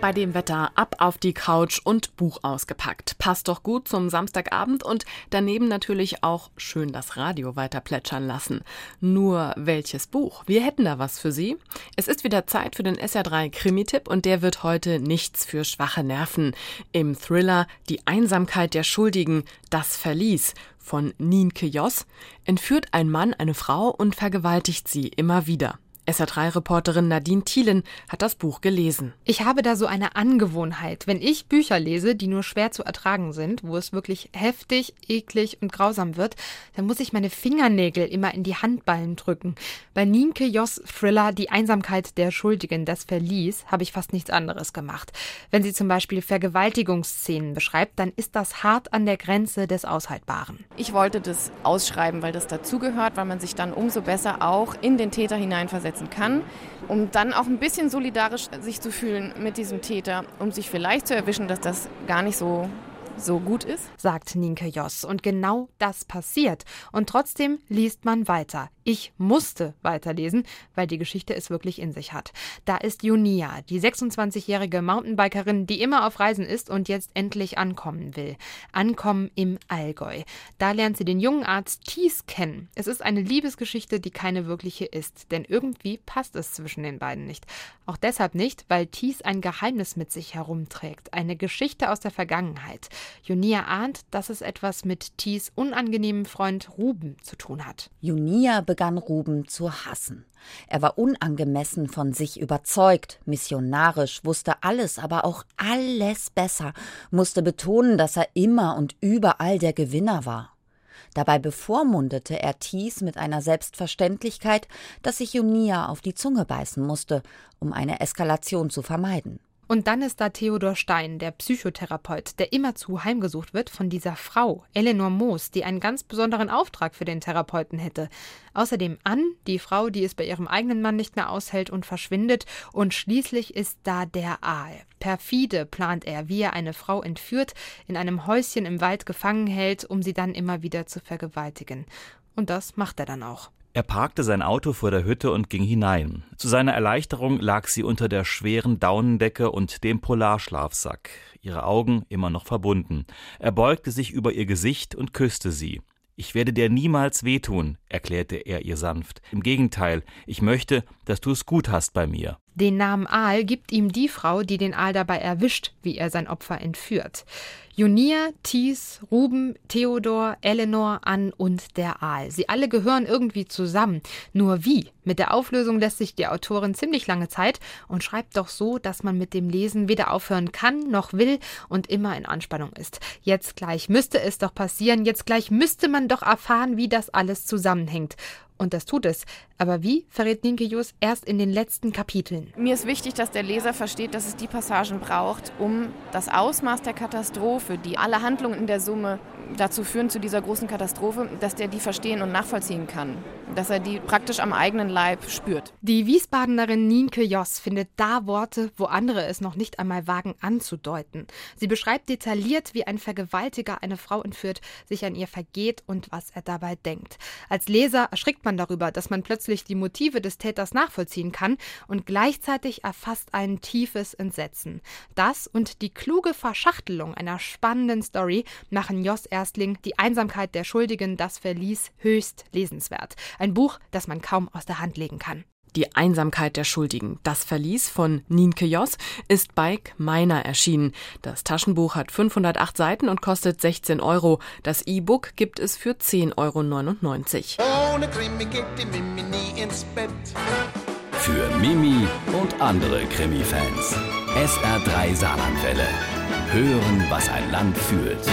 Bei dem Wetter ab auf die Couch und Buch ausgepackt. Passt doch gut zum Samstagabend und daneben natürlich auch schön das Radio weiter plätschern lassen. Nur welches Buch? Wir hätten da was für Sie. Es ist wieder Zeit für den SR3 Krimi-Tipp und der wird heute nichts für schwache Nerven. Im Thriller Die Einsamkeit der Schuldigen, das Verlies von Nienke Joss entführt ein Mann eine Frau und vergewaltigt sie immer wieder. SR3-Reporterin Nadine Thielen hat das Buch gelesen. Ich habe da so eine Angewohnheit. Wenn ich Bücher lese, die nur schwer zu ertragen sind, wo es wirklich heftig, eklig und grausam wird, dann muss ich meine Fingernägel immer in die Handballen drücken. Bei Nienke Joss Thriller Die Einsamkeit der Schuldigen, das Verlies, habe ich fast nichts anderes gemacht. Wenn sie zum Beispiel Vergewaltigungsszenen beschreibt, dann ist das hart an der Grenze des Aushaltbaren. Ich wollte das ausschreiben, weil das dazugehört, weil man sich dann umso besser auch in den Täter hineinversetzt einsetzen kann, um dann auch ein bisschen solidarisch sich zu fühlen mit diesem Täter, um sich vielleicht zu erwischen, dass das gar nicht so so gut ist? Sagt Nienke Joss. Und genau das passiert. Und trotzdem liest man weiter. Ich musste weiterlesen, weil die Geschichte es wirklich in sich hat. Da ist Junia, die 26-jährige Mountainbikerin, die immer auf Reisen ist und jetzt endlich ankommen will. Ankommen im Allgäu. Da lernt sie den jungen Arzt Thies kennen. Es ist eine Liebesgeschichte, die keine wirkliche ist, denn irgendwie passt es zwischen den beiden nicht. Auch deshalb nicht, weil Thies ein Geheimnis mit sich herumträgt, eine Geschichte aus der Vergangenheit. Junia ahnt, dass es etwas mit Thies unangenehmem Freund Ruben zu tun hat. Junia begann Ruben zu hassen. Er war unangemessen von sich überzeugt, missionarisch, wusste alles, aber auch alles besser, musste betonen, dass er immer und überall der Gewinner war. Dabei bevormundete er Thies mit einer Selbstverständlichkeit, dass sich Junia auf die Zunge beißen musste, um eine Eskalation zu vermeiden. Und dann ist da Theodor Stein, der Psychotherapeut, der immerzu heimgesucht wird von dieser Frau, Eleanor Moos, die einen ganz besonderen Auftrag für den Therapeuten hätte. Außerdem Ann, die Frau, die es bei ihrem eigenen Mann nicht mehr aushält und verschwindet. Und schließlich ist da der Aal. Perfide plant er, wie er eine Frau entführt, in einem Häuschen im Wald gefangen hält, um sie dann immer wieder zu vergewaltigen. Und das macht er dann auch. Er parkte sein Auto vor der Hütte und ging hinein. Zu seiner Erleichterung lag sie unter der schweren Daunendecke und dem Polarschlafsack, ihre Augen immer noch verbunden. Er beugte sich über ihr Gesicht und küsste sie. Ich werde dir niemals wehtun, erklärte er ihr sanft. Im Gegenteil, ich möchte, dass du es gut hast bei mir. Den Namen Aal gibt ihm die Frau, die den Aal dabei erwischt, wie er sein Opfer entführt. Junia, Thies, Ruben, Theodor, Eleanor, Ann und der Aal. Sie alle gehören irgendwie zusammen. Nur wie? Mit der Auflösung lässt sich die Autorin ziemlich lange Zeit und schreibt doch so, dass man mit dem Lesen weder aufhören kann noch will und immer in Anspannung ist. Jetzt gleich müsste es doch passieren, jetzt gleich müsste man doch erfahren, wie das alles zusammenhängt. Und das tut es. Aber wie, verrät Nienke Jus erst in den letzten Kapiteln. Mir ist wichtig, dass der Leser versteht, dass es die Passagen braucht, um das Ausmaß der Katastrophe, die alle Handlungen in der Summe dazu führen, zu dieser großen Katastrophe, dass der die verstehen und nachvollziehen kann. Dass er die praktisch am eigenen Leib spürt. Die Wiesbadenerin Nienke Joss findet da Worte, wo andere es noch nicht einmal wagen anzudeuten. Sie beschreibt detailliert, wie ein Vergewaltiger eine Frau entführt, sich an ihr vergeht und was er dabei denkt. Als Leser erschrickt man darüber, dass man plötzlich die Motive des Täters nachvollziehen kann und gleichzeitig erfasst ein tiefes Entsetzen. Das und die kluge Verschachtelung einer spannenden Story machen erst Erstling Die Einsamkeit der Schuldigen, das Verlies höchst lesenswert. Ein Buch, das man kaum aus der Hand legen kann. Die Einsamkeit der Schuldigen, das Verlies von Nienke Joss, ist bei Meiner erschienen. Das Taschenbuch hat 508 Seiten und kostet 16 Euro. Das E-Book gibt es für 10,99 Euro. Ohne Krimi geht die Mimi nie ins Bett. Für Mimi und andere Krimi-Fans. SR3 Saarlandwelle. Hören, was ein Land fühlt.